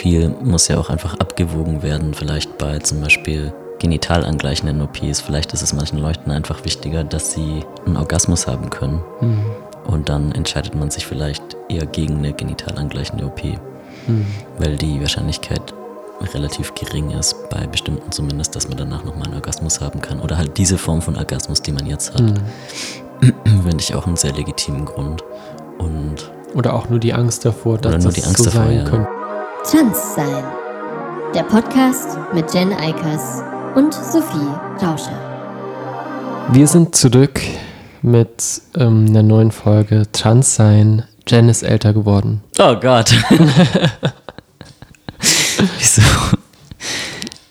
viel muss ja auch einfach abgewogen werden. Vielleicht bei zum Beispiel genital angleichenden OPs. Vielleicht ist es manchen Leuten einfach wichtiger, dass sie einen Orgasmus haben können. Mhm. Und dann entscheidet man sich vielleicht eher gegen eine genital angleichende OP. Mhm. Weil die Wahrscheinlichkeit relativ gering ist, bei bestimmten zumindest, dass man danach nochmal einen Orgasmus haben kann. Oder halt diese Form von Orgasmus, die man jetzt hat, Mhm. finde ich auch einen sehr legitimen Grund. Und Oder auch nur die Angst davor, dass das die Angst so davor, sein ja. könnte. Trans sein. Der Podcast mit Jen Eikers und Sophie Rauscher. Wir sind zurück mit ähm, einer neuen Folge Trans sein. Jen ist älter geworden. Oh Gott. Wieso?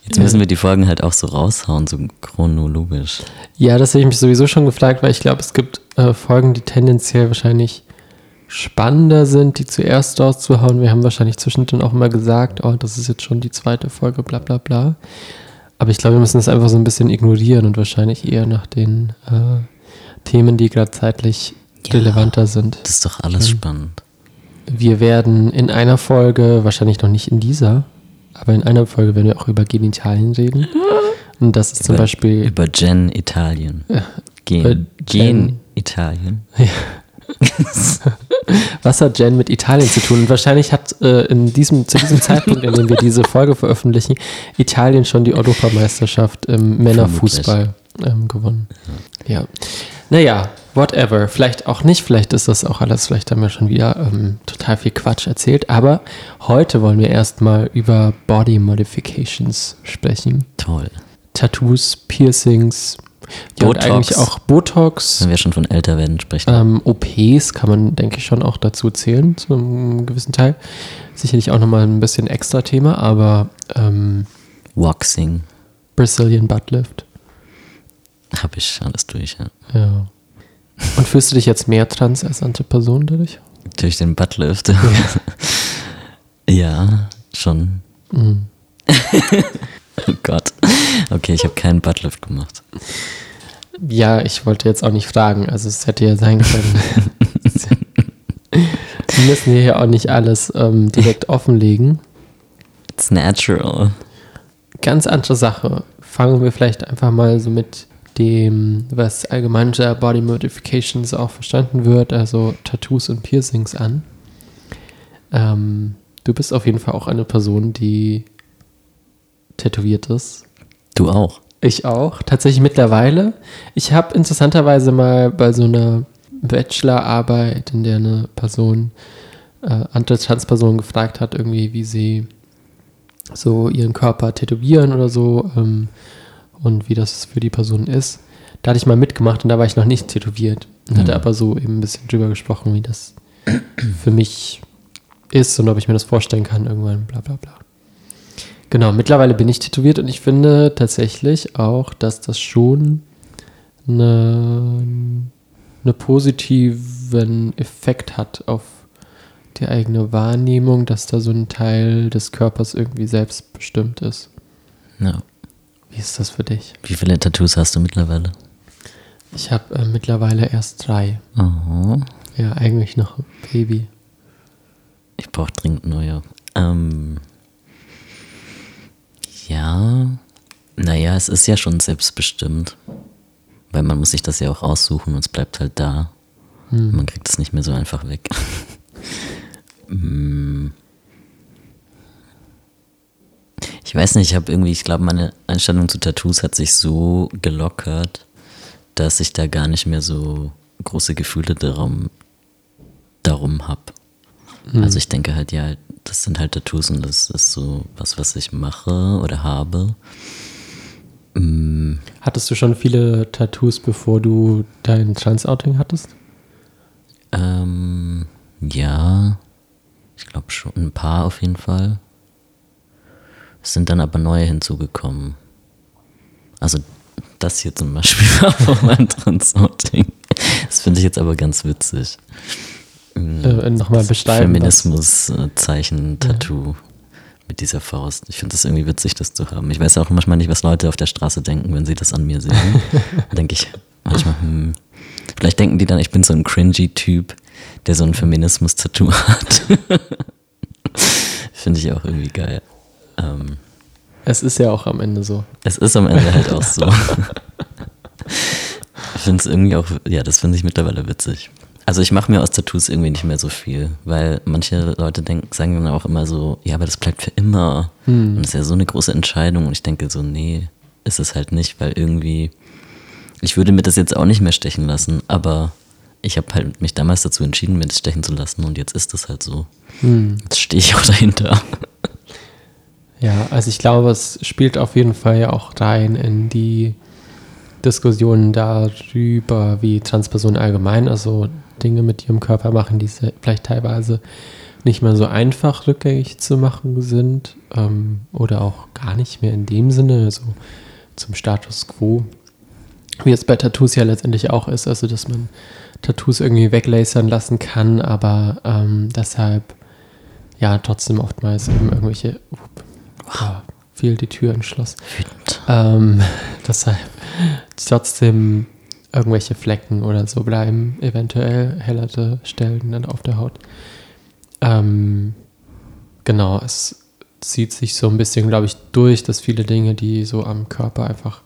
Jetzt müssen wir die Folgen halt auch so raushauen, so chronologisch. Ja, das habe ich mich sowieso schon gefragt, weil ich glaube, es gibt äh, Folgen, die tendenziell wahrscheinlich spannender sind, die zuerst rauszuhauen. Wir haben wahrscheinlich zwischendrin auch immer gesagt, oh, das ist jetzt schon die zweite Folge, bla bla bla. Aber ich glaube, wir müssen das einfach so ein bisschen ignorieren und wahrscheinlich eher nach den äh, Themen, die gerade zeitlich Ja. relevanter sind. Das ist doch alles Mhm. spannend. Wir werden in einer Folge, wahrscheinlich noch nicht in dieser, aber in einer Folge werden wir auch über Genitalien reden. Und das ist zum Über- Beispiel Über Gen Italien. über Gen, Gen- Gen Italien. Was hat Jen mit Italien zu tun? Und wahrscheinlich hat äh, in diesem, zu diesem Zeitpunkt, in dem wir diese Folge veröffentlichen, Italien schon die Europameisterschaft im Männerfußball ähm, gewonnen. Ja. Naja, whatever. Vielleicht auch nicht, vielleicht ist das auch alles, vielleicht haben wir schon wieder ähm, total viel Quatsch erzählt. Aber heute wollen wir erstmal über Body Modifications sprechen. Toll. Tattoos, Piercings, ja, und Botox. eigentlich auch Botox. Wenn wir schon von älter werden sprechen. Ähm, OPs kann man, denke ich, schon auch dazu zählen, zu einem gewissen Teil. Sicherlich auch nochmal ein bisschen extra Thema, aber ähm, Waxing. Brazilian Butt Lift. Habe ich alles durch, ja. Ja. Und fühlst du dich jetzt mehr trans als andere Person dadurch? Durch den Buttlift. ja, schon. Mhm. Oh Gott. Okay, ich habe keinen Buttlift gemacht. Ja, ich wollte jetzt auch nicht fragen. Also es hätte ja sein können. Wir müssen hier auch nicht alles ähm, direkt offenlegen. It's natural. Ganz andere Sache. Fangen wir vielleicht einfach mal so mit dem, was allgemein unter Body Modifications auch verstanden wird, also Tattoos und Piercings an. Ähm, du bist auf jeden Fall auch eine Person, die tätowiert ist. Du auch. Ich auch, tatsächlich mittlerweile. Ich habe interessanterweise mal bei so einer Bachelorarbeit, in der eine Person, äh, andere Transperson gefragt hat, irgendwie, wie sie so ihren Körper tätowieren oder so ähm, und wie das für die Person ist. Da hatte ich mal mitgemacht und da war ich noch nicht tätowiert. Und hatte Mhm. aber so eben ein bisschen drüber gesprochen, wie das für mich ist und ob ich mir das vorstellen kann irgendwann, bla bla bla. Genau, mittlerweile bin ich tätowiert und ich finde tatsächlich auch, dass das schon eine, einen positiven Effekt hat auf die eigene Wahrnehmung, dass da so ein Teil des Körpers irgendwie selbstbestimmt ist. Ja. Wie ist das für dich? Wie viele Tattoos hast du mittlerweile? Ich habe äh, mittlerweile erst drei. Oh, Ja, eigentlich noch ein Baby. ich brauche dringend neue. Ähm, ja, naja, es ist ja schon selbstbestimmt. Weil man muss sich das ja auch aussuchen und es bleibt halt da. Hm. Man kriegt es nicht mehr so einfach weg. Mm. ich weiß nicht, ich habe irgendwie, ich glaube, meine Einstellung zu Tattoos hat sich so gelockert, dass ich da gar nicht mehr so große Gefühle darum, darum habe. Also ich denke halt, ja, das sind halt Tattoos und das ist so was, was ich mache oder habe. Mm, Hattest du schon viele Tattoos, bevor du dein Trans-Outing hattest? Ähm, ja, ich glaube schon ein paar auf jeden Fall. Es sind dann aber neue hinzugekommen. Also das hier zum Beispiel war von meinem Transouting. Das finde ich jetzt aber ganz witzig. Äh, Nochmal beschreiben. was- Feminismus-Zeichen-Tattoo mit dieser Faust. Ich finde das irgendwie witzig, das zu haben. Ich weiß auch manchmal nicht, was Leute auf der Straße denken, wenn sie das an mir sehen. Denke ich manchmal, hm, vielleicht denken die dann, ich bin so ein cringy Typ, der so ein Feminismus-Tattoo hat. Finde ich auch irgendwie geil. Ähm, Es ist ja auch am Ende so. es ist am Ende halt auch so. ich finde es irgendwie auch, ja, das finde ich mittlerweile witzig. Also ich mache mir aus Tattoos irgendwie nicht mehr so viel, weil manche Leute denken, sagen dann auch immer so, ja, aber das bleibt für immer. Und das ist ja so eine große Entscheidung. Und ich denke so, nee, ist es halt nicht, weil irgendwie, ich würde mir das jetzt auch nicht mehr stechen lassen, aber ich habe halt mich damals dazu entschieden, mir das stechen zu lassen und jetzt ist es halt so. Jetzt stehe ich auch dahinter. Ja, also ich glaube, es spielt auf jeden Fall ja auch rein in die Diskussionen darüber, wie Transpersonen allgemein, also Dinge mit ihrem Körper machen, die vielleicht teilweise nicht mehr so einfach rückgängig zu machen sind ähm, oder auch gar nicht mehr in dem Sinne, so zum Status quo, wie es bei Tattoos ja letztendlich auch ist, also dass man Tattoos irgendwie weglasern lassen kann, aber ähm, deshalb ja trotzdem oftmals eben irgendwelche ja, fiel die Tür ins Schloss. Ähm, deshalb trotzdem irgendwelche Flecken oder so bleiben, eventuell hellerte Stellen dann auf der Haut. Ähm, genau, es zieht sich so ein bisschen, glaube ich, durch, dass viele Dinge, die so am Körper einfach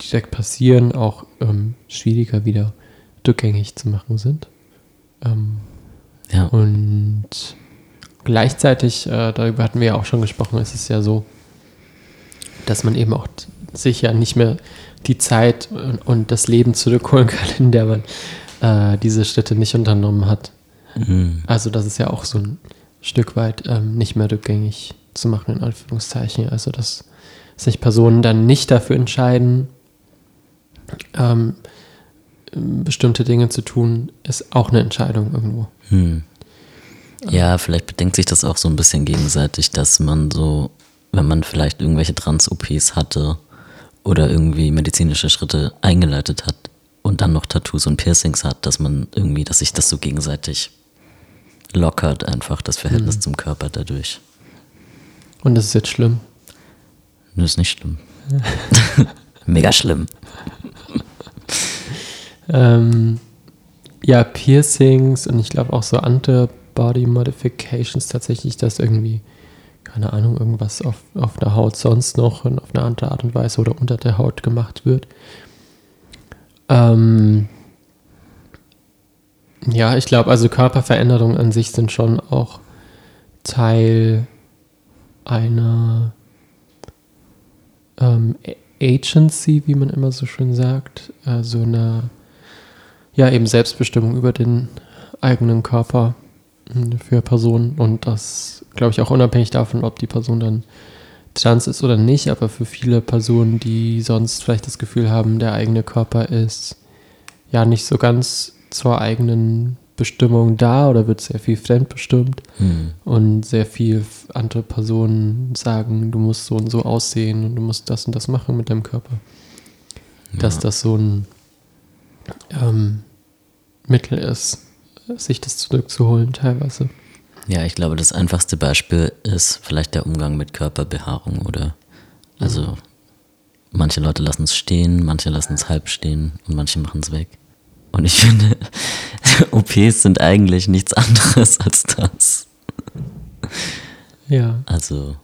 direkt passieren, auch ähm, schwieriger wieder rückgängig zu machen sind. Ähm, Ja. und gleichzeitig, äh, darüber hatten wir ja auch schon gesprochen, ist es ja so, dass man eben auch sich ja nicht mehr die Zeit und, das Leben zurückholen kann, in der man äh, diese Schritte nicht unternommen hat. Mhm. Also das ist ja auch so ein Stück weit ähm, nicht mehr rückgängig zu machen, in Anführungszeichen. Also dass sich Personen dann nicht dafür entscheiden, ähm, bestimmte Dinge zu tun, ist auch eine Entscheidung irgendwo. Hm. Ja, vielleicht bedenkt sich das auch so ein bisschen gegenseitig, dass man so, wenn man vielleicht irgendwelche Trans-OPs hatte oder irgendwie medizinische Schritte eingeleitet hat und dann noch Tattoos und Piercings hat, dass man irgendwie, dass sich das so gegenseitig lockert, einfach das Verhältnis zum Körper dadurch. Und das ist jetzt schlimm. Das ist nicht schlimm. Mega schlimm. Ähm, ja, Piercings und ich glaube auch so Antibody Modifications tatsächlich, dass irgendwie, keine Ahnung, irgendwas auf, auf der Haut sonst noch und auf eine andere Art und Weise oder unter der Haut gemacht wird. Ähm, ja, ich glaube, also Körperveränderungen an sich sind schon auch Teil einer ähm, Agency, wie man immer so schön sagt, äh, so eine ja eben Selbstbestimmung über den eigenen Körper für Personen und das glaube ich auch unabhängig davon, ob die Person dann trans ist oder nicht, aber für viele Personen, die sonst vielleicht das Gefühl haben, der eigene Körper ist ja nicht so ganz zur eigenen Bestimmung da oder wird sehr viel fremdbestimmt Hm. und sehr viel andere Personen sagen, du musst so und so aussehen und du musst das und das machen mit deinem Körper. Dass Ja. das so ein ähm, Mittel ist, sich das zurückzuholen teilweise. Ja, ich glaube, das einfachste Beispiel ist vielleicht der Umgang mit Körperbehaarung oder also manche Leute lassen es stehen, manche lassen es halb stehen und manche machen es weg. Und ich finde, OPs sind eigentlich nichts anderes als das. Ja. Also,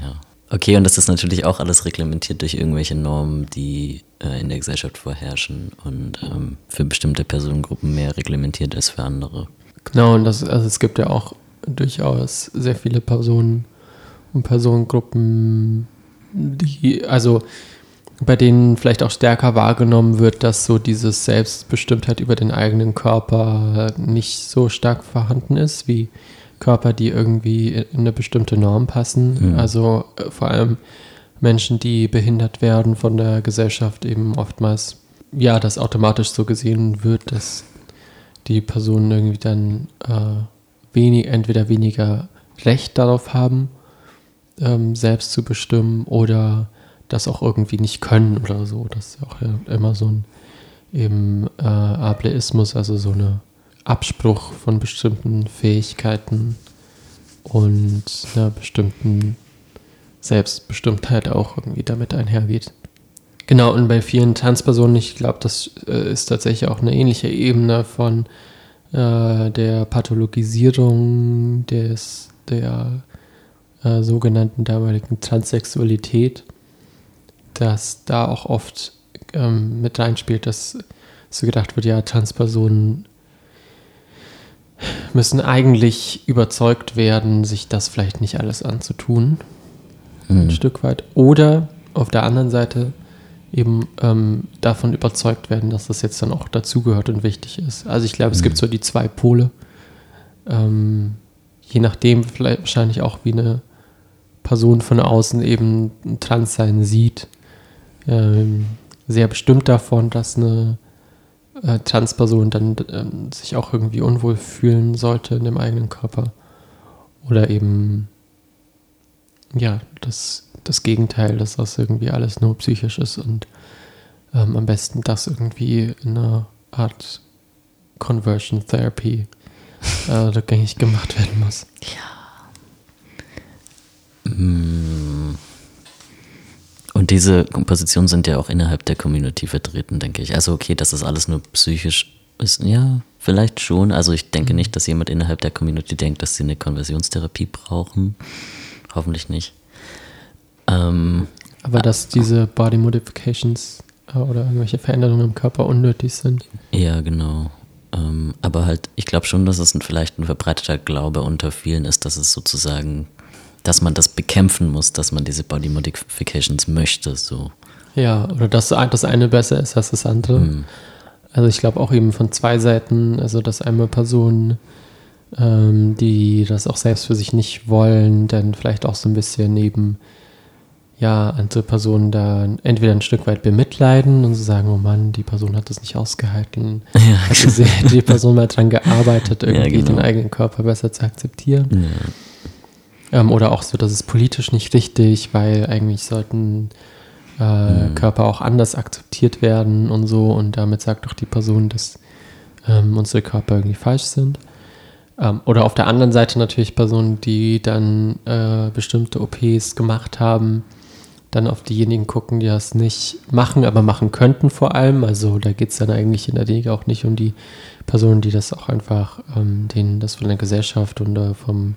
ja. Okay, und das ist natürlich auch alles reglementiert durch irgendwelche Normen, die äh, in der Gesellschaft vorherrschen und ähm, für bestimmte Personengruppen mehr reglementiert als für andere. Genau, und das, also es gibt ja auch durchaus sehr viele Personen und Personengruppen, die, also bei denen vielleicht auch stärker wahrgenommen wird, dass so dieses Selbstbestimmtheit über den eigenen Körper nicht so stark vorhanden ist, wie Körper, die irgendwie in eine bestimmte Norm passen. Mhm. Also äh, vor allem Menschen, die behindert werden von der Gesellschaft, eben oftmals, ja, das automatisch so gesehen wird, dass die Personen irgendwie dann äh, wenig, entweder weniger Recht darauf haben, ähm, selbst zu bestimmen oder das auch irgendwie nicht können oder so. Das ist ja auch ja immer so ein eben äh, Ableismus, also so eine Abspruch von bestimmten Fähigkeiten und einer bestimmten Selbstbestimmtheit auch irgendwie damit einhergeht. Genau, und bei vielen Transpersonen, ich glaube, das äh, ist tatsächlich auch eine ähnliche Ebene von äh, der Pathologisierung des, der äh, sogenannten damaligen Transsexualität, dass da auch oft ähm, mit reinspielt, dass so gedacht wird, ja, Transpersonen müssen eigentlich überzeugt werden, sich das vielleicht nicht alles anzutun. Ein Stück weit. Oder auf der anderen Seite eben ähm, davon überzeugt werden, dass das jetzt dann auch dazugehört und wichtig ist. Also ich glaube, es gibt so die zwei Pole. Ähm, je nachdem, vielleicht wahrscheinlich auch wie eine Person von außen eben ein Transsein sieht. Ähm, sehr bestimmt davon, dass eine äh, Transperson dann ähm, sich auch irgendwie unwohl fühlen sollte in dem eigenen Körper. Oder eben, ja, das, das Gegenteil, dass das irgendwie alles nur psychisch ist und ähm, am besten das irgendwie in einer Art Conversion Therapy äh, rückgängig gemacht werden muss. Und diese Kompositionen sind ja auch innerhalb der Community vertreten, denke ich. Also okay, dass das alles nur psychisch ist, ja, vielleicht schon. Also ich denke nicht, dass jemand innerhalb der Community denkt, dass sie eine Konversionstherapie brauchen. Hoffentlich nicht. Ähm, Aber dass diese Body Modifications äh, oder irgendwelche Veränderungen im Körper unnötig sind. ja, genau. Ähm, aber halt, ich glaube schon, dass es ein, vielleicht ein verbreiteter Glaube unter vielen ist, dass es sozusagen, dass man das bekämpfen muss, dass man diese Body Modifications möchte, so. Ja, oder dass das eine besser ist als das andere. Also ich glaube auch eben von zwei Seiten, also dass einmal Personen, ähm, die das auch selbst für sich nicht wollen, dann vielleicht auch so ein bisschen neben ja, andere Personen da entweder ein Stück weit bemitleiden und so sagen, oh Mann, die Person hat das nicht ausgehalten. Ja, Hat die, die Person mal dran gearbeitet, irgendwie genau. den eigenen Körper besser zu akzeptieren. Ähm, oder auch so, das ist politisch nicht richtig, weil eigentlich sollten äh, Körper auch anders akzeptiert werden und so. Und damit sagt doch die Person, dass ähm, unsere Körper irgendwie falsch sind. Ähm, oder auf der anderen Seite natürlich Personen, die dann äh, bestimmte OPs gemacht haben, dann auf diejenigen gucken, die das nicht machen, aber machen könnten vor allem. Also da geht es dann eigentlich in der Regel auch nicht um die Personen, die das auch einfach, ähm, denen das von der Gesellschaft und äh, vom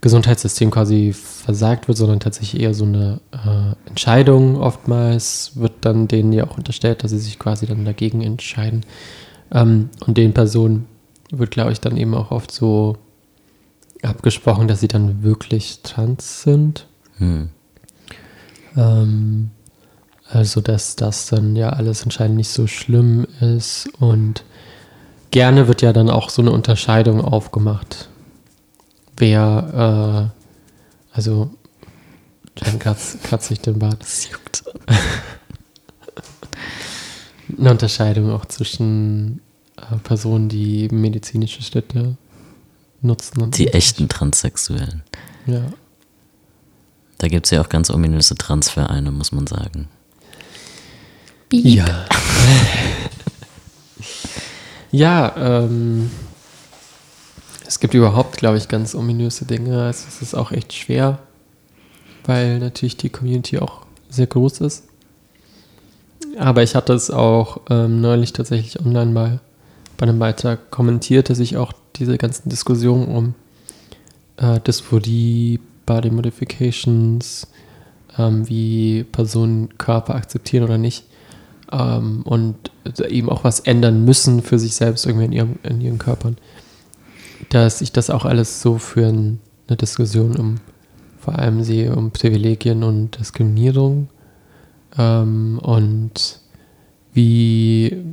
Gesundheitssystem quasi versagt wird, sondern tatsächlich eher so eine äh, Entscheidung oftmals wird dann denen ja auch unterstellt, dass sie sich quasi dann dagegen entscheiden. Ähm, und den Personen wird, glaube ich, dann eben auch oft so abgesprochen, dass sie dann wirklich trans sind. Hm. Ähm, also, dass das dann ja alles anscheinend nicht so schlimm ist und gerne wird ja dann auch so eine Unterscheidung aufgemacht. Wer, äh, also, Jan kratzt, kratzt sich den Bart. Das juckt. Eine Unterscheidung auch zwischen äh, Personen, die medizinische Schritte nutzen. Und Die nicht. echten Transsexuellen. Ja. Da gibt es ja auch ganz ominöse Transvereine, muss man sagen. Ja. ja, ähm, es gibt überhaupt, glaube ich, ganz ominöse Dinge. Also es ist auch echt schwer, weil natürlich die Community auch sehr groß ist. Aber ich hatte es auch ähm, neulich tatsächlich online mal bei einem Beitrag kommentiert, dass ich auch diese ganzen Diskussionen um äh, Dysphorie, Body Modifications, ähm, wie Personen Körper akzeptieren oder nicht ähm, und eben auch was ändern müssen für sich selbst irgendwie in, ihrem, in ihren Körpern, dass ich das auch alles so für ein, eine Diskussion um vor allem sehe um Privilegien und Diskriminierung ähm, und wie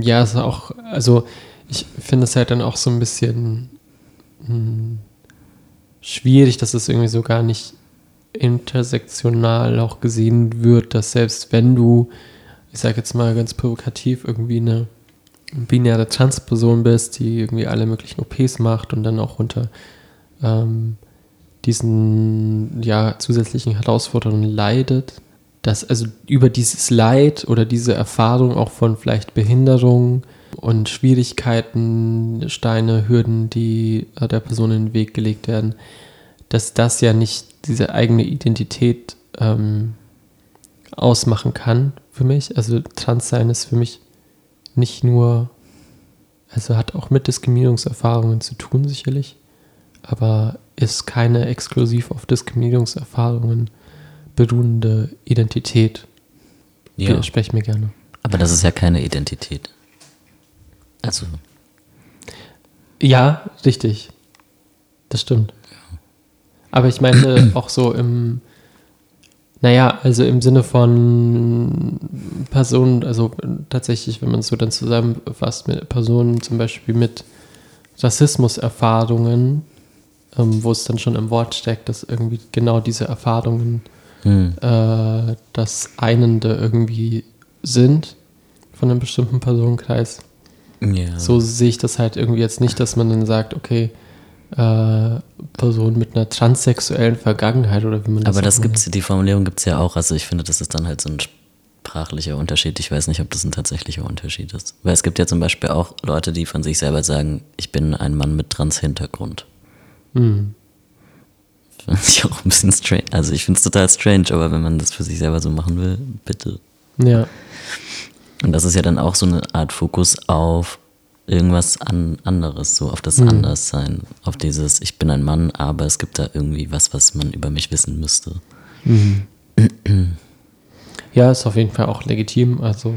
ja es auch also ich finde es halt dann auch so ein bisschen hm, schwierig, dass es irgendwie so gar nicht intersektional auch gesehen wird, dass selbst wenn du, ich sage jetzt mal ganz provokativ, irgendwie eine binäre Transperson bist, die irgendwie alle möglichen OPs macht und dann auch unter ähm, diesen ja, zusätzlichen Herausforderungen leidet, dass also über dieses Leid oder diese Erfahrung auch von vielleicht Behinderung und Schwierigkeiten, Steine, Hürden, die äh, der Person in den Weg gelegt werden, dass das ja nicht diese eigene Identität ähm, ausmachen kann für mich. Also Transsein ist für mich nicht nur, also hat auch mit Diskriminierungserfahrungen zu tun sicherlich, aber ist keine exklusiv auf Diskriminierungserfahrungen beruhende Identität. Ja. Widerspreche mir gerne. Aber das ist ja keine Identität. Also, Ja, richtig. Das stimmt. Aber ich meine auch so im, naja, also im Sinne von Personen, also tatsächlich, wenn man es so dann zusammenfasst, mit Personen zum Beispiel mit Rassismuserfahrungen, ähm, wo es dann schon im Wort steckt, dass irgendwie genau diese Erfahrungen hm, äh, das Einende irgendwie sind von einem bestimmten Personenkreis. ja. So sehe ich das halt irgendwie jetzt nicht, dass man dann sagt, okay, äh, Person mit einer transsexuellen Vergangenheit oder wie man das Aber das gibt's, die Formulierung gibt es ja auch. Also ich finde, das ist dann halt so ein sprachlicher Unterschied. Ich weiß nicht, ob das ein tatsächlicher Unterschied ist. Weil es gibt ja zum Beispiel auch Leute, die von sich selber sagen, ich bin ein Mann mit Trans-Hintergrund. Hm. Finde ich auch ein bisschen strange. Also ich finde es total strange, aber wenn man das für sich selber so machen will, bitte. Ja, Und das ist ja dann auch so eine Art Fokus auf irgendwas an anderes, so auf das Mhm. Anderssein, auf dieses, ich bin ein Mann, aber es gibt da irgendwie was, was man über mich wissen müsste. ja, ist auf jeden Fall auch legitim. Also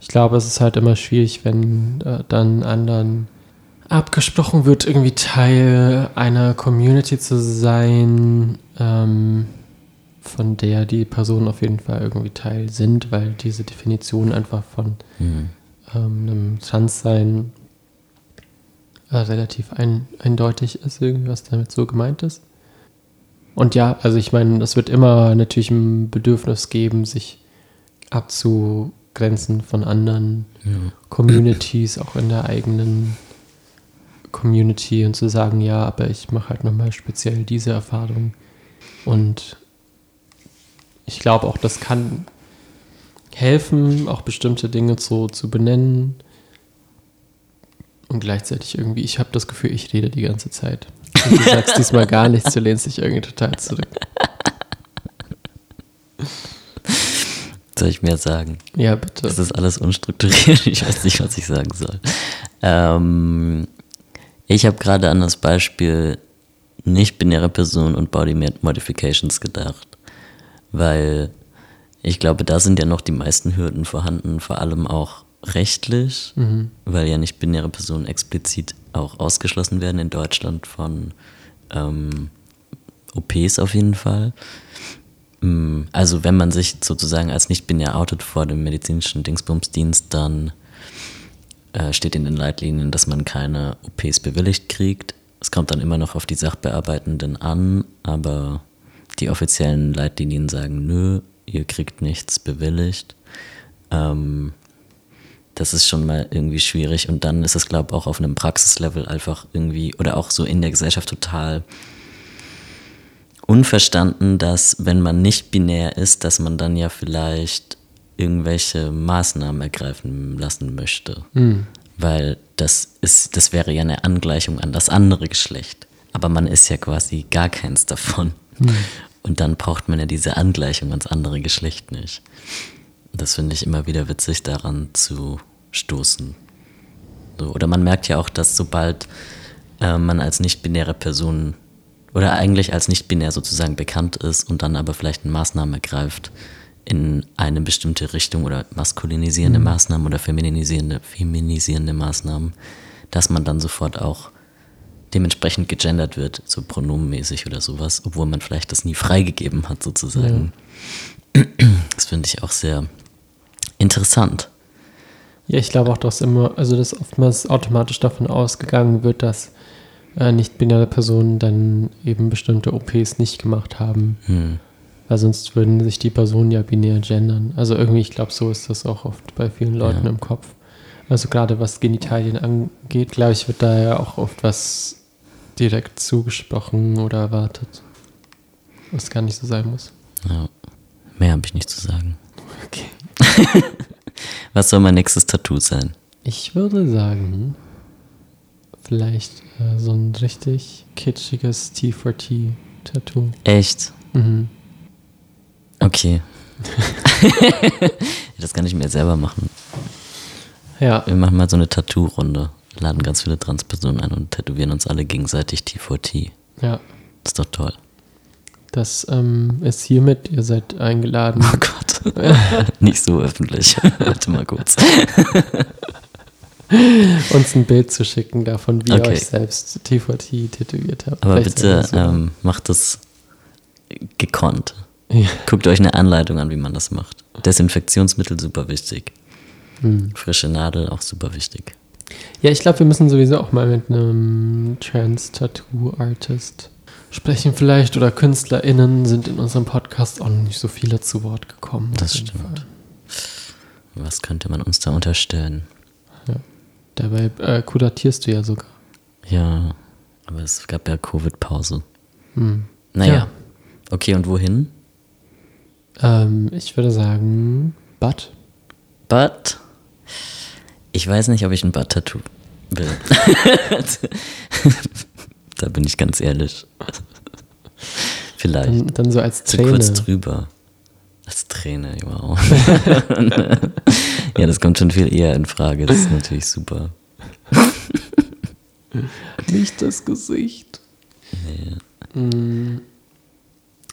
ich glaube, es ist halt immer schwierig, wenn äh, dann anderen abgesprochen wird, irgendwie Teil einer Community zu sein, ähm, von der die Personen auf jeden Fall irgendwie Teil sind, weil diese Definition einfach von Hm. Ähm, einem Transsein äh, relativ ein, eindeutig ist, irgendwie, was damit so gemeint ist. Und ja, also ich meine, es wird immer natürlich ein Bedürfnis geben, sich abzugrenzen von anderen Communities, auch in der eigenen Community und zu sagen, ja, aber ich mache halt nochmal speziell diese Erfahrung. Und ich glaube auch, das kann helfen, auch bestimmte Dinge so zu benennen. Und gleichzeitig irgendwie, ich habe das Gefühl, ich rede die ganze Zeit. Und du sagst diesmal gar nichts, du lehnst dich irgendwie total zurück. Soll ich mehr sagen? Ja, bitte. Das ist alles unstrukturiert. Ich weiß nicht, was ich sagen soll. Ähm, ich habe gerade an das Beispiel nicht-binäre Person und Body Modifications gedacht. Weil ich glaube, da sind ja noch die meisten Hürden vorhanden, vor allem auch rechtlich, weil ja nicht-binäre Personen explizit auch ausgeschlossen werden in Deutschland von ähm, OPs auf jeden Fall. Mm, Also wenn man sich sozusagen als nicht-binär outet vor dem medizinischen Dingsbumsdienst, dann äh, steht in den Leitlinien, dass man keine OPs bewilligt kriegt. Es kommt dann immer noch auf die Sachbearbeitenden an, aber die offiziellen Leitlinien sagen, nö, ihr kriegt nichts bewilligt. Ähm, das ist schon mal irgendwie schwierig und dann ist es, glaube ich, auch auf einem Praxislevel einfach irgendwie oder auch so in der Gesellschaft total unverstanden, dass wenn man nicht binär ist, dass man dann ja vielleicht irgendwelche Maßnahmen ergreifen lassen möchte. Weil das ist, das wäre ja eine Angleichung an das andere Geschlecht. Aber man ist ja quasi gar keins davon. Und dann braucht man ja diese Angleichung ans andere Geschlecht nicht. Das finde ich immer wieder witzig, daran zu stoßen. So, oder man merkt ja auch, dass sobald äh, man als nicht-binäre Person oder eigentlich als nicht-binär sozusagen bekannt ist und dann aber vielleicht eine Maßnahme ergreift in eine bestimmte Richtung oder maskulinisierende Maßnahmen oder feminisierende, feminisierende Maßnahmen, dass man dann sofort auch dementsprechend gegendert wird, so pronomenmäßig oder sowas, obwohl man vielleicht das nie freigegeben hat sozusagen. Das finde ich auch sehr interessant. Ja, ich glaube auch, dass immer, also dass oftmals automatisch davon ausgegangen wird, dass äh, nicht-binäre Personen dann eben bestimmte OPs nicht gemacht haben. Hm. Weil sonst würden sich die Personen ja binär gendern. Also irgendwie, ich glaube, so ist das auch oft bei vielen Leuten Ja. im Kopf. Also gerade was Genitalien angeht, glaube ich, wird da ja auch oft was direkt zugesprochen oder erwartet. Was gar nicht so sein muss. Ja. Mehr habe ich nicht zu sagen. Okay. Was soll mein nächstes Tattoo sein? Ich würde sagen, vielleicht äh, so ein richtig kitschiges T4T-Tattoo. Echt? Mhm. Okay. das kann ich mir selber machen. Ja, Wir machen mal so eine Tattoo-Runde. Laden ganz viele Transpersonen ein und tätowieren uns alle gegenseitig T4T. Ja, Ist doch toll. das ähm, ist hiermit, ihr seid eingeladen. Oh Gott. Nicht so öffentlich. Warte mal kurz. uns ein Bild zu schicken davon, wie ihr Okay. euch selbst TVT tätowiert habt. Aber Vielleicht bitte das so. ähm, macht das gekonnt. Ja. Guckt euch eine Anleitung an, wie man das macht. Desinfektionsmittel super wichtig. Hm. Frische Nadel auch super wichtig. Ja, ich glaube, wir müssen sowieso auch mal mit einem Trans-Tattoo-Artist sprechen vielleicht oder KünstlerInnen sind in unserem Podcast auch noch nicht so viele zu Wort gekommen. Das stimmt. Was könnte man uns da unterstellen? Dabei äh, kuratierst du ja sogar. Ja, aber es gab ja Covid-Pause. Hm. Naja. Ja. Okay, und wohin? Ähm, ich würde sagen, Bud. But ich weiß nicht, ob ich ein Butt-Tattoo will. da bin ich ganz ehrlich. Vielleicht. Dann, dann so als Zu Träne. kurz drüber. Als Träne, wow. ja, das kommt schon viel eher in Frage. Das ist natürlich super. Nicht das Gesicht. Mm.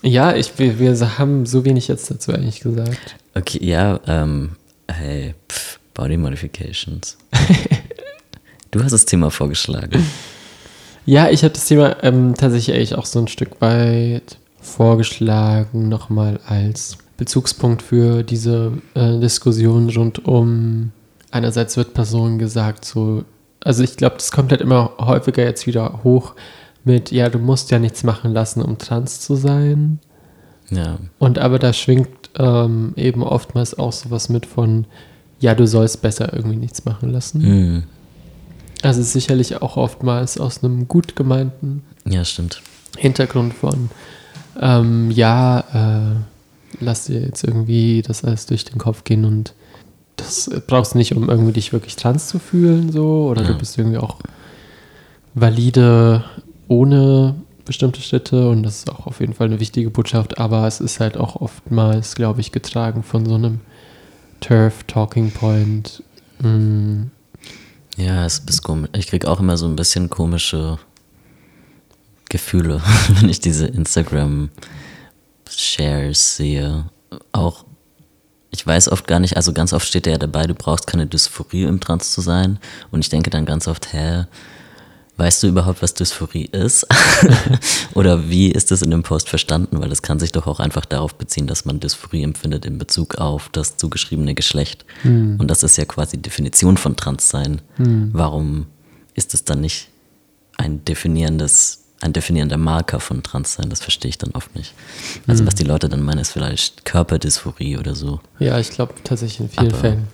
Ja, ich, wir, wir haben so wenig jetzt dazu eigentlich gesagt. Okay, ja, ähm, hey, pff, Body Modifications. du hast das Thema vorgeschlagen. Ja, ich habe das Thema ähm, tatsächlich eigentlich auch so ein Stück weit vorgeschlagen, nochmal als Bezugspunkt für diese äh, Diskussion rund um, einerseits wird Personen gesagt, so, also ich glaube, das kommt halt immer häufiger jetzt wieder hoch mit, ja, du musst ja nichts machen lassen, um trans zu sein. Ja, Und aber da schwingt ähm, eben oftmals auch sowas mit von, ja, du sollst besser irgendwie nichts machen lassen. hm. Also sicherlich auch oftmals aus einem gut gemeinten ja, stimmt. Hintergrund von, ähm, ja, äh, lass dir jetzt irgendwie das alles durch den Kopf gehen und das brauchst du nicht, um irgendwie dich wirklich trans zu fühlen, so, oder du Ja. bist irgendwie auch valide ohne bestimmte Schritte und das ist auch auf jeden Fall eine wichtige Botschaft, aber es ist halt auch oftmals, glaube ich, getragen von so einem Turf-Talking Point. Mm, Ja, es ist komisch. Ich kriege auch immer so ein bisschen komische Gefühle, wenn ich diese Instagram-Shares sehe. Auch, ich weiß oft gar nicht, also ganz oft steht ja dabei, du brauchst keine Dysphorie, um trans zu sein. Und ich denke dann ganz oft, hä, weißt du überhaupt, was Dysphorie ist? Oder wie ist das in dem Post verstanden? Weil das kann sich doch auch einfach darauf beziehen, dass man Dysphorie empfindet in Bezug auf das zugeschriebene Geschlecht. Und das ist ja quasi die Definition von Transsein. Warum ist es dann nicht ein definierendes, ein definierender Marker von Transsein? Das verstehe ich dann oft nicht. Also was die Leute dann meinen, ist vielleicht Körperdysphorie oder so. Ja, ich glaube tatsächlich in vielen Aber- Fällen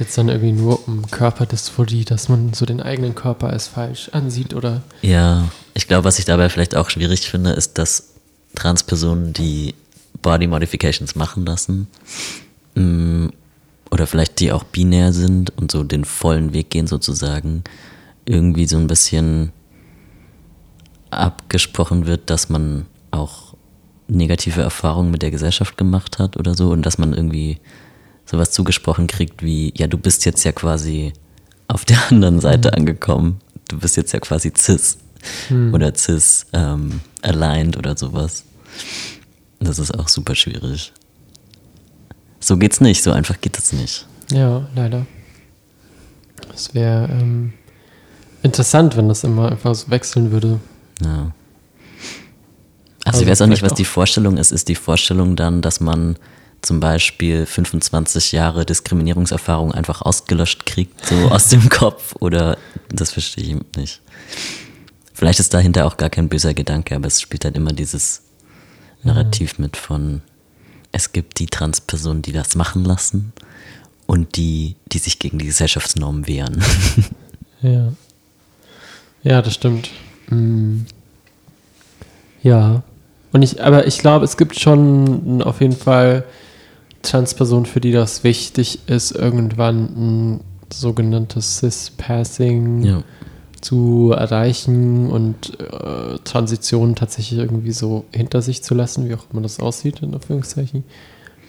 es dann irgendwie nur um Körperdysphorie, dass man so den eigenen Körper als falsch ansieht oder? Ja, ich glaube, was ich dabei vielleicht auch schwierig finde, ist, dass Transpersonen, die Body Modifications machen lassen, mh, oder vielleicht die auch binär sind und so den vollen Weg gehen sozusagen, irgendwie so ein bisschen abgesprochen wird, dass man auch negative Erfahrungen mit der Gesellschaft gemacht hat oder so und dass man irgendwie sowas zugesprochen kriegt wie, ja, du bist jetzt ja quasi auf der anderen Seite angekommen. Du bist jetzt ja quasi cis oder cis ähm, aligned oder sowas. Das ist auch super schwierig. So geht's nicht, so einfach geht es nicht. Ja, leider. Es wäre ähm, interessant, wenn das immer einfach so wechseln würde. Ja. Also, Also ich weiß auch nicht, was die Vorstellung ist. Ist die Vorstellung dann, dass man zum Beispiel 25 Jahre Diskriminierungserfahrung einfach ausgelöscht kriegt, so aus dem Kopf? Oder das verstehe ich nicht. Vielleicht ist dahinter auch gar kein böser Gedanke, aber es spielt halt immer dieses Narrativ mit von, es gibt die Transpersonen, die das machen lassen und die, die sich gegen die Gesellschaftsnormen wehren. Ja. Ja, das stimmt. Mm. Ja. Und ich, aber ich glaube, es gibt schon auf jeden Fall Transpersonen, für die das wichtig ist, irgendwann ein sogenanntes Cis-Passing ja. zu erreichen und äh, Transitionen tatsächlich irgendwie so hinter sich zu lassen, wie auch immer das aussieht, in Anführungszeichen.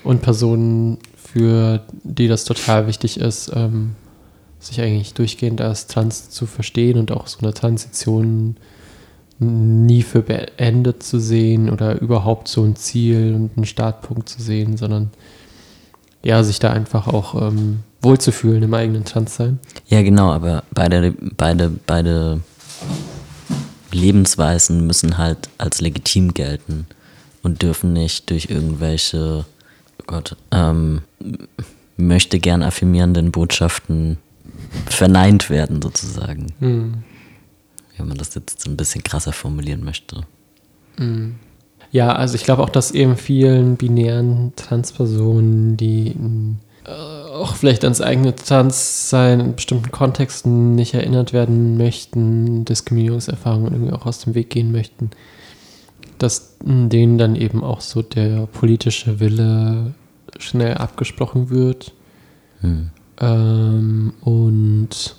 Und Personen, für die das total wichtig ist, ähm, sich eigentlich durchgehend als trans zu verstehen und auch so eine Transition nie für beendet zu sehen oder überhaupt so ein Ziel und einen Startpunkt zu sehen, sondern ja, sich da einfach auch ähm, wohlzufühlen im eigenen Transsein. Ja, genau, aber beide, beide, beide Lebensweisen müssen halt als legitim gelten und dürfen nicht durch irgendwelche, oh Gott, ähm, möchte gern affirmierenden Botschaften verneint werden, sozusagen. Hm. Wenn man das jetzt ein bisschen krasser formulieren möchte. Ja, also ich glaube auch, dass eben vielen binären Transpersonen, die äh, auch vielleicht ans eigene Transsein in bestimmten Kontexten nicht erinnert werden möchten, Diskriminierungserfahrungen irgendwie auch aus dem Weg gehen möchten, dass denen dann eben auch so der politische Wille schnell abgesprochen wird. Hm. Ähm, und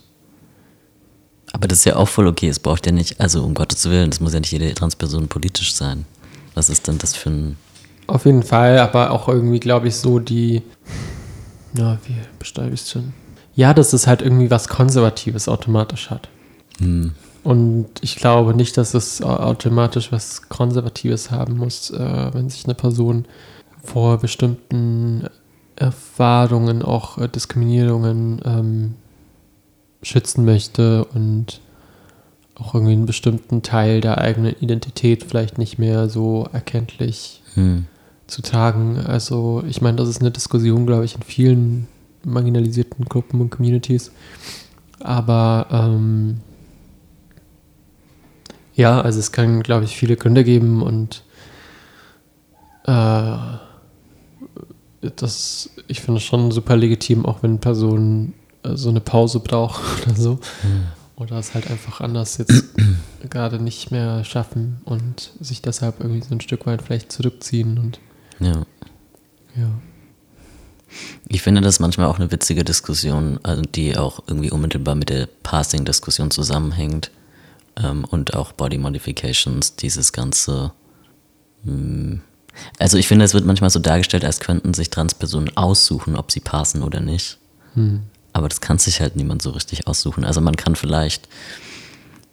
Aber das ist ja auch voll okay. Es braucht ja nicht, also um Gottes Willen, es muss ja nicht jede Transperson politisch sein. Was ist denn das für ein. Auf jeden Fall, aber auch irgendwie, glaube ich, so die. Ja, wie beschreibe ich es denn? Ja, dass es halt irgendwie was Konservatives automatisch hat. Hm, Und ich glaube nicht, dass es au- automatisch was Konservatives haben muss, äh, wenn sich eine Person vor bestimmten Erfahrungen, auch äh, Diskriminierungen ähm, schützen möchte und auch irgendwie einen bestimmten Teil der eigenen Identität vielleicht nicht mehr so erkenntlich hm, zu tragen. Also ich meine, das ist eine Diskussion, glaube ich, in vielen marginalisierten Gruppen und Communities. Aber ähm, ja, also es kann, glaube ich, viele Gründe geben und äh, das, ich finde es schon super legitim, auch wenn Personen äh, so eine Pause brauchen oder so. Oder es halt einfach anders jetzt gerade nicht mehr schaffen und sich deshalb irgendwie so ein Stück weit vielleicht zurückziehen und ja. ja. Ich finde das manchmal auch eine witzige Diskussion, also die auch irgendwie unmittelbar mit der Passing-Diskussion zusammenhängt. Ähm, und auch Body Modifications, dieses ganze. hm, Also ich finde, es wird manchmal so dargestellt, als könnten sich Transpersonen aussuchen, ob sie passen oder nicht. Hm. Aber das kann sich halt niemand so richtig aussuchen. Also man kann vielleicht,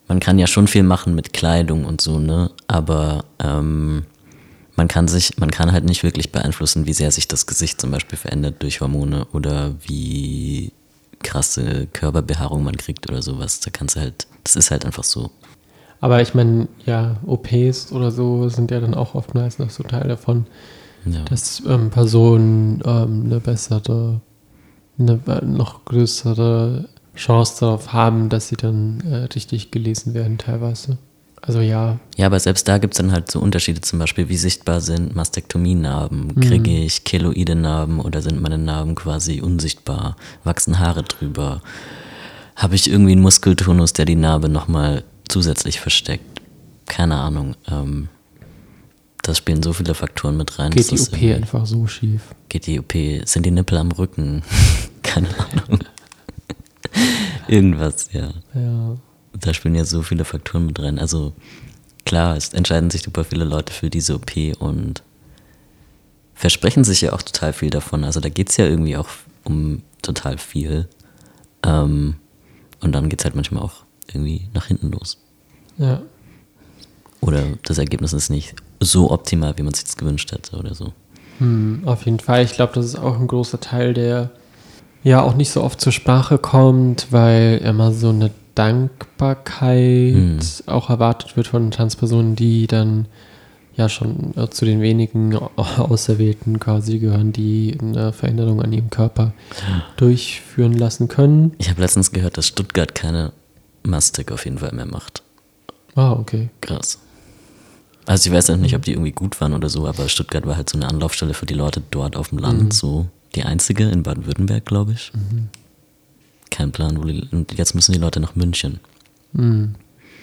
man kann ja schon viel machen mit Kleidung und so, ne? Aber ähm, man kann sich, man kann halt nicht wirklich beeinflussen, wie sehr sich das Gesicht zum Beispiel verändert durch Hormone oder wie krasse Körperbehaarung man kriegt oder sowas. Da kannst du halt, das ist halt einfach so. Aber ich meine, ja, OPs oder so sind ja dann auch oftmals noch so Teil davon, Ja. dass ähm, Personen ähm, eine bessere, eine noch größere Chance darauf haben, dass sie dann äh, richtig gelesen werden teilweise. Also ja, Ja, aber selbst da gibt es dann halt so Unterschiede, zum Beispiel, wie sichtbar sind Mastektomie-Narben? Kriege ich keloide Narben oder sind meine Narben quasi unsichtbar? Wachsen Haare drüber? Habe ich irgendwie einen Muskeltonus, der die Narbe nochmal zusätzlich versteckt? Keine Ahnung. Ähm, das spielen so viele Faktoren mit rein. geht die OP einfach so schief. Geht die OP? Sind die Nippel am Rücken? Keine Ahnung. Irgendwas, ja Ja. da spielen ja so viele Faktoren mit rein. Also klar, es entscheiden sich super viele Leute für diese OP und versprechen sich ja auch total viel davon. Also da geht es ja irgendwie auch um total viel. Ähm, und dann geht es halt manchmal auch irgendwie nach hinten los. Ja. Oder das Ergebnis ist nicht so optimal, wie man sich das gewünscht hätte oder so. Hm, auf jeden Fall. Ich glaube, das ist auch ein großer Teil, der ja auch nicht so oft zur Sprache kommt, weil immer so eine Dankbarkeit Hm. auch erwartet wird von Transpersonen, die dann ja schon äh, zu den wenigen Auserwählten quasi gehören, die eine Veränderung an ihrem Körper durchführen lassen können. Ich habe letztens gehört, dass Stuttgart keine Mastek auf jeden Fall mehr macht. Ah, okay. Krass. Also ich weiß auch nicht, ob die irgendwie gut waren oder so, aber Stuttgart war halt so eine Anlaufstelle für die Leute dort auf dem Land, so die einzige in Baden-Württemberg, glaube ich. Kein Plan, wo die, und jetzt müssen die Leute nach München. Hm.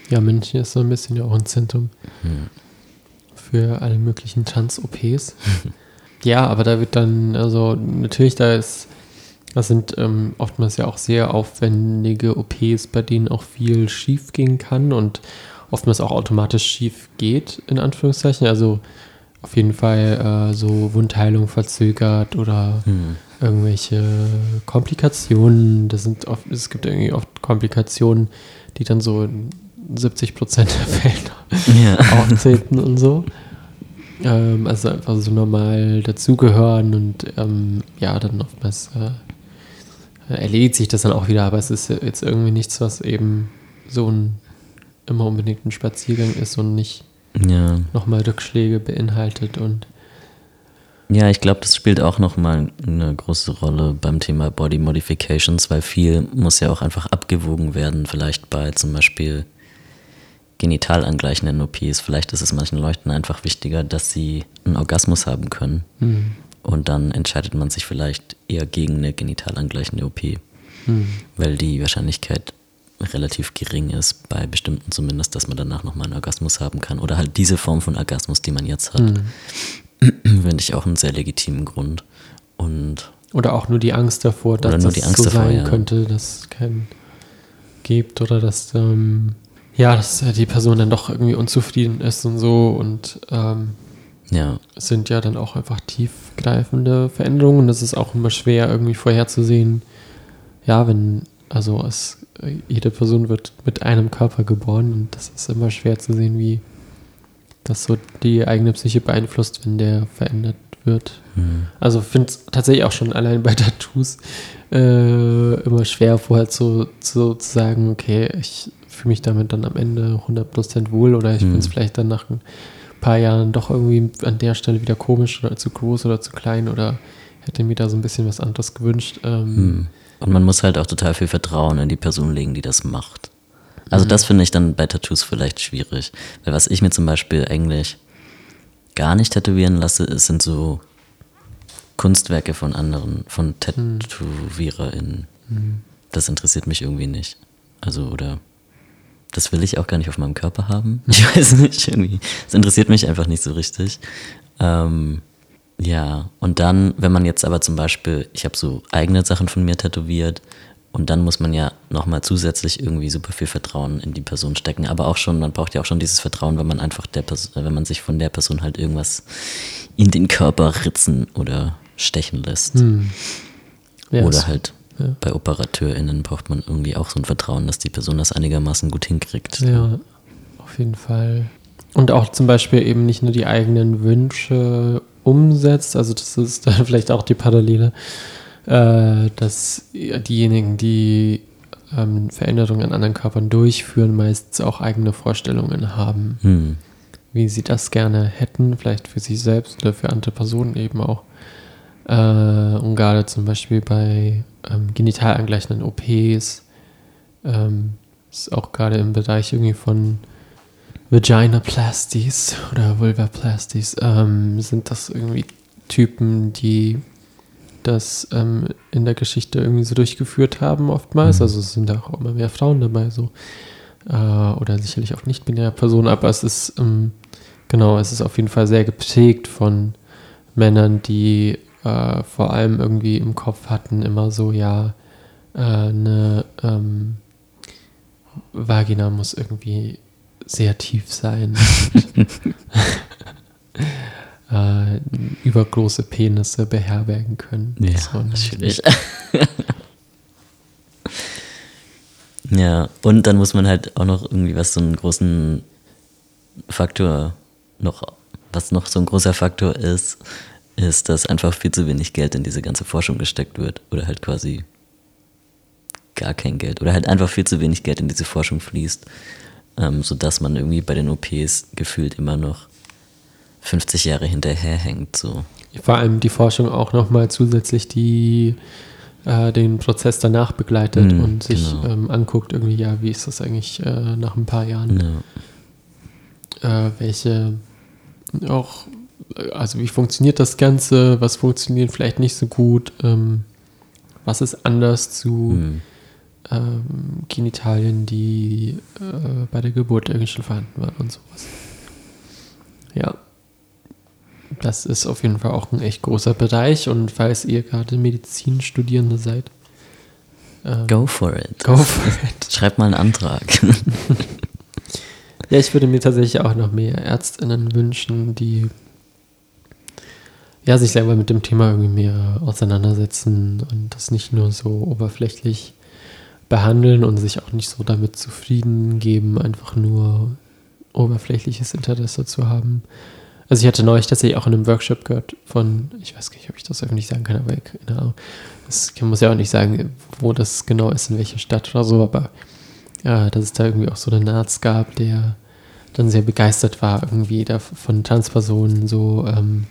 Ja, München ist so ein bisschen ja auch ein Zentrum Hm. für alle möglichen Trans-OPs. ja, aber da wird dann, also natürlich, da ist, das sind ähm, oftmals ja auch sehr aufwendige OPs, bei denen auch viel schief gehen kann und oftmals auch automatisch schief geht, in Anführungszeichen. Also auf jeden Fall äh, so Wundheilung verzögert oder Hm. irgendwelche Komplikationen. Das sind oft, es gibt irgendwie oft Komplikationen, die dann so 70 Prozent der Fälle Ja. auftreten und so. Ähm, also einfach so normal dazugehören und ähm, ja, dann oftmals äh, erledigt sich das dann auch wieder, aber es ist jetzt irgendwie nichts, was eben so ein immer unbedingt ein Spaziergang ist und nicht Ja. nochmal Rückschläge beinhaltet und Ja, ich glaube, das spielt auch nochmal eine große Rolle beim Thema Body Modifications, weil viel muss ja auch einfach abgewogen werden, vielleicht bei zum Beispiel genital angleichenden OPs. Vielleicht ist es manchen Leuten einfach wichtiger, dass sie einen Orgasmus haben können. Und dann entscheidet man sich vielleicht eher gegen eine genital angleichende OP, weil die Wahrscheinlichkeit relativ gering ist, bei bestimmten zumindest, dass man danach nochmal einen Orgasmus haben kann. Oder halt diese Form von Orgasmus, die man jetzt hat. Finde ich auch einen sehr legitimen Grund. Und Oder auch nur die Angst davor, dass das die Angst so davor, sein ja. könnte, dass es keinen gibt oder dass ähm, ja, dass äh, die Person dann doch irgendwie unzufrieden ist und so und ähm, ja, es sind ja dann auch einfach tiefgreifende Veränderungen und es ist auch immer schwer irgendwie vorherzusehen. Ja, wenn also es jede Person wird mit einem Körper geboren und das ist immer schwer zu sehen, wie das so die eigene Psyche beeinflusst, wenn der verändert wird. hm, Also finde es tatsächlich auch schon allein bei Tattoos äh, immer schwer vorher zu, zu, zu sagen, okay, ich fühle mich damit dann am Ende 100% wohl oder ich Mhm. finde es vielleicht dann nach ein paar Jahren doch irgendwie an der Stelle wieder komisch oder zu groß oder zu klein oder hätte mir da so ein bisschen was anderes gewünscht. Ähm, hm. Und man muss halt auch total viel Vertrauen in die Person legen, die das macht. Also das finde ich dann bei Tattoos vielleicht schwierig. Weil was ich mir zum Beispiel eigentlich gar nicht tätowieren lasse, ist, sind so Kunstwerke von anderen, von TätowiererInnen. Das interessiert mich irgendwie nicht. Also, oder das will ich auch gar nicht auf meinem Körper haben. Ich weiß nicht, irgendwie. Das interessiert mich einfach nicht so richtig. Ähm, ja, und dann, wenn man jetzt aber zum Beispiel, ich habe so eigene Sachen von mir tätowiert und dann muss man ja nochmal zusätzlich irgendwie super viel Vertrauen in die Person stecken. Aber auch schon, man braucht ja auch schon dieses Vertrauen, wenn man einfach der Person, wenn man sich von der Person halt irgendwas in den Körper ritzen oder stechen lässt. hm. Ja, Oder halt ja. bei OperateurInnen braucht man irgendwie auch so ein Vertrauen, dass die Person das einigermaßen gut hinkriegt. Ja, auf jeden Fall. Und auch zum Beispiel eben nicht nur die eigenen Wünsche umsetzt, also das ist dann vielleicht auch die Parallele, äh, dass diejenigen, die ähm, Veränderungen an anderen Körpern durchführen, meistens auch eigene Vorstellungen haben, Hm. wie sie das gerne hätten, vielleicht für sich selbst oder für andere Personen eben auch. Äh, und gerade zum Beispiel bei ähm, genital angleichenden OPs ähm, ist auch gerade im Bereich irgendwie von Vaginoplasties oder Vulvaplasties ähm, sind das irgendwie Typen, die das ähm, in der Geschichte irgendwie so durchgeführt haben oftmals. Mhm. Also es sind auch immer mehr Frauen dabei so. Äh, oder sicherlich auch nicht-binäre Personen, aber es ist, ähm, genau, es ist auf jeden Fall sehr geprägt von Männern, die äh, vor allem irgendwie im Kopf hatten, immer so, ja, äh, eine ähm, Vagina muss irgendwie sehr tief sein. äh, übergroße Penisse beherbergen können. Ja, So, natürlich. ja, und dann muss man halt auch noch irgendwie was so einen großen Faktor noch, was noch so ein großer Faktor ist, ist, dass einfach viel zu wenig Geld in diese ganze Forschung gesteckt wird. Oder halt quasi gar kein Geld. Oder halt einfach viel zu wenig Geld in diese Forschung fließt. Ähm, sodass man irgendwie bei den OPs gefühlt immer noch 50 Jahre hinterherhängt. So. Vor allem die Forschung auch nochmal zusätzlich die äh, den Prozess danach begleitet Mm, und sich genau. ähm, anguckt, irgendwie, ja, wie ist das eigentlich äh, nach ein paar Jahren? Ja. Äh, welche auch, äh, also wie funktioniert das Ganze, was funktioniert vielleicht nicht so gut, ähm, was ist anders zu Hm. Ähm, Genitalien, die äh, bei der Geburt irgendwie schon vorhanden waren und sowas. Ja. Das ist auf jeden Fall auch ein echt großer Bereich und falls ihr gerade Medizinstudierende seid, ähm, Go for it. go for it. Schreib mal einen Antrag. Ja, ich würde mir tatsächlich auch noch mehr ÄrztInnen wünschen, die ja, sich selber mit dem Thema irgendwie mehr auseinandersetzen und das nicht nur so oberflächlich behandeln und sich auch nicht so damit zufrieden geben, einfach nur oberflächliches Interesse zu haben. Also ich hatte neulich tatsächlich auch in einem Workshop gehört von, ich weiß gar nicht, ob ich das öffentlich sagen kann, aber keine Ahnung. Das, ich muss ja auch nicht sagen, wo das genau ist, in welcher Stadt oder so, aber ja, dass es da irgendwie auch so einen Arzt gab, der dann sehr begeistert war irgendwie da von Transpersonen so ähm,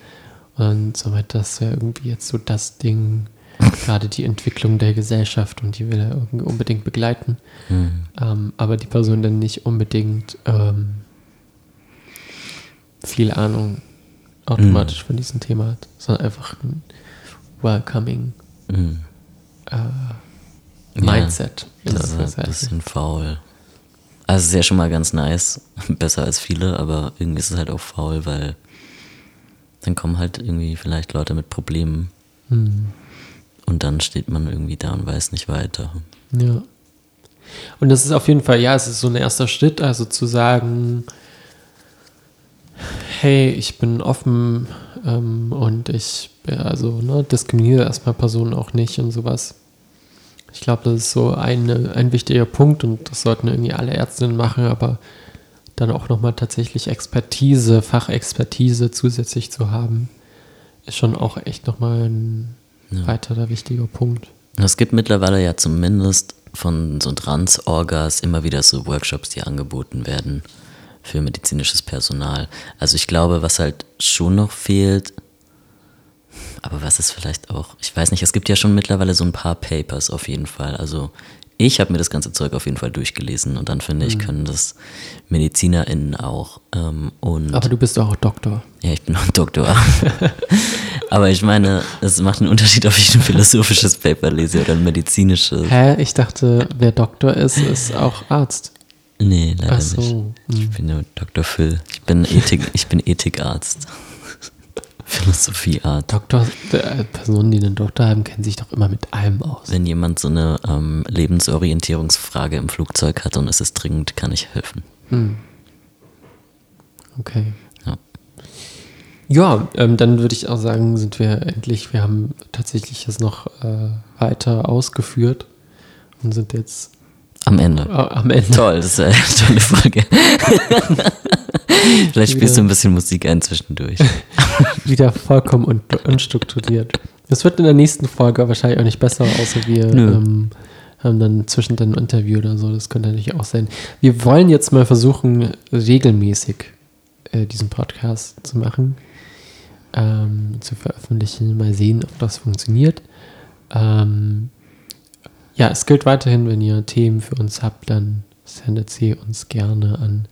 und so weiter, das ist ja irgendwie jetzt so das Ding, gerade die Entwicklung der Gesellschaft und die will er irgendwie unbedingt begleiten. Mhm. Ähm, aber die Person dann nicht unbedingt ähm, viel Ahnung automatisch Mhm. von diesem Thema hat, sondern einfach ein welcoming Mhm. äh, Ja, Mindset. Das ist ein bisschen faul. Also es ist ja schon mal ganz nice, besser als viele, aber irgendwie ist es halt auch faul, weil dann kommen halt irgendwie vielleicht Leute mit Problemen Hm, und dann steht man irgendwie da und weiß nicht weiter. ja. Und das ist auf jeden Fall, ja, es ist so ein erster Schritt, also zu sagen, hey, ich bin offen ähm, und ich, also, ne, diskriminiere erstmal Personen auch nicht und sowas. Ich glaube, das ist so eine, ein wichtiger Punkt und das sollten irgendwie alle Ärztinnen machen, aber dann auch nochmal tatsächlich Expertise, Fachexpertise zusätzlich zu haben, ist schon auch echt nochmal ein weiterer wichtiger Punkt. Es gibt mittlerweile ja zumindest von so Trans-Orgas immer wieder so Workshops, die angeboten werden für medizinisches Personal. Also ich glaube, was halt schon noch fehlt, aber was ist vielleicht auch, ich weiß nicht, es gibt ja schon mittlerweile so ein paar Papers auf jeden Fall. Also ich habe mir das ganze Zeug auf jeden Fall durchgelesen und dann finde ich, können das MedizinerInnen auch. Ähm, und Aber du bist auch Doktor. ja, ich bin auch Doktor. Aber ich meine, es macht einen Unterschied, ob ich ein philosophisches Paper lese oder ein medizinisches. Hä? Ich dachte, wer Doktor ist, ist auch Arzt. Nee, leider so, hm. nicht. Ich bin nur Dr. Phil. Ich bin Ethik, ich bin Ethikarzt. Philosophiearzt. Doktor, äh, Personen, die einen Doktor haben, kennen sich doch immer mit allem aus. Wenn jemand so eine ähm, Lebensorientierungsfrage im Flugzeug hat und es ist dringend, kann ich helfen. Okay. Ja. Ähm, dann würde ich auch sagen, sind wir endlich, wir haben tatsächlich es noch äh, weiter ausgeführt und sind jetzt Am Ende. äh, am Ende. Toll, das ist eine tolle Folge. Vielleicht spielst du ein bisschen Musik ein zwischendurch. wieder vollkommen un unstrukturiert. Es wird in der nächsten Folge wahrscheinlich auch nicht besser, außer wir ähm, haben dann zwischendrin ein Interview oder so. Das könnte natürlich auch sein. Wir wollen jetzt mal versuchen, regelmäßig äh, diesen Podcast zu machen, ähm, zu veröffentlichen. Mal sehen, ob das funktioniert. Ähm, ja, es gilt weiterhin, wenn ihr Themen für uns habt, dann sendet sie uns gerne an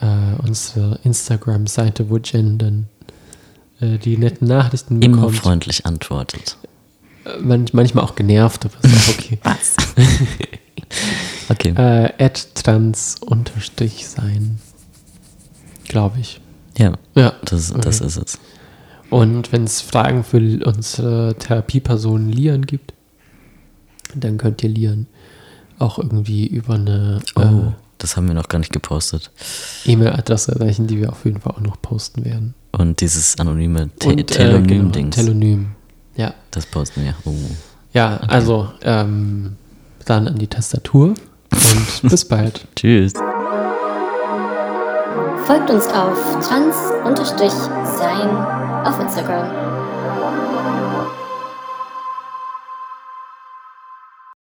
äh, unsere Instagram-Seite, wo Jen dann äh, die netten Nachrichten Immer bekommt. freundlich antwortet. Äh, man, manchmal auch genervt, aber ist auch okay. Was? okay. äh, trans unterstrich sein. Glaube ich. Ja, Ja. das, das ist es. Und wenn es Fragen für unsere Therapieperson Lian gibt, dann könnt ihr Lian auch irgendwie über eine Oh, das haben wir noch gar nicht gepostet. äh, E-Mail-Adresse erreichen, die wir auf jeden Fall auch noch posten werden. Und dieses anonyme Te äh, Telonym-Dings, genau, Telonym. Ja. das posten wir. Oh. Ja, also ähm, dann an die Tastatur und bis bald. Tschüss. Folgt uns auf trans-sein auf Instagram.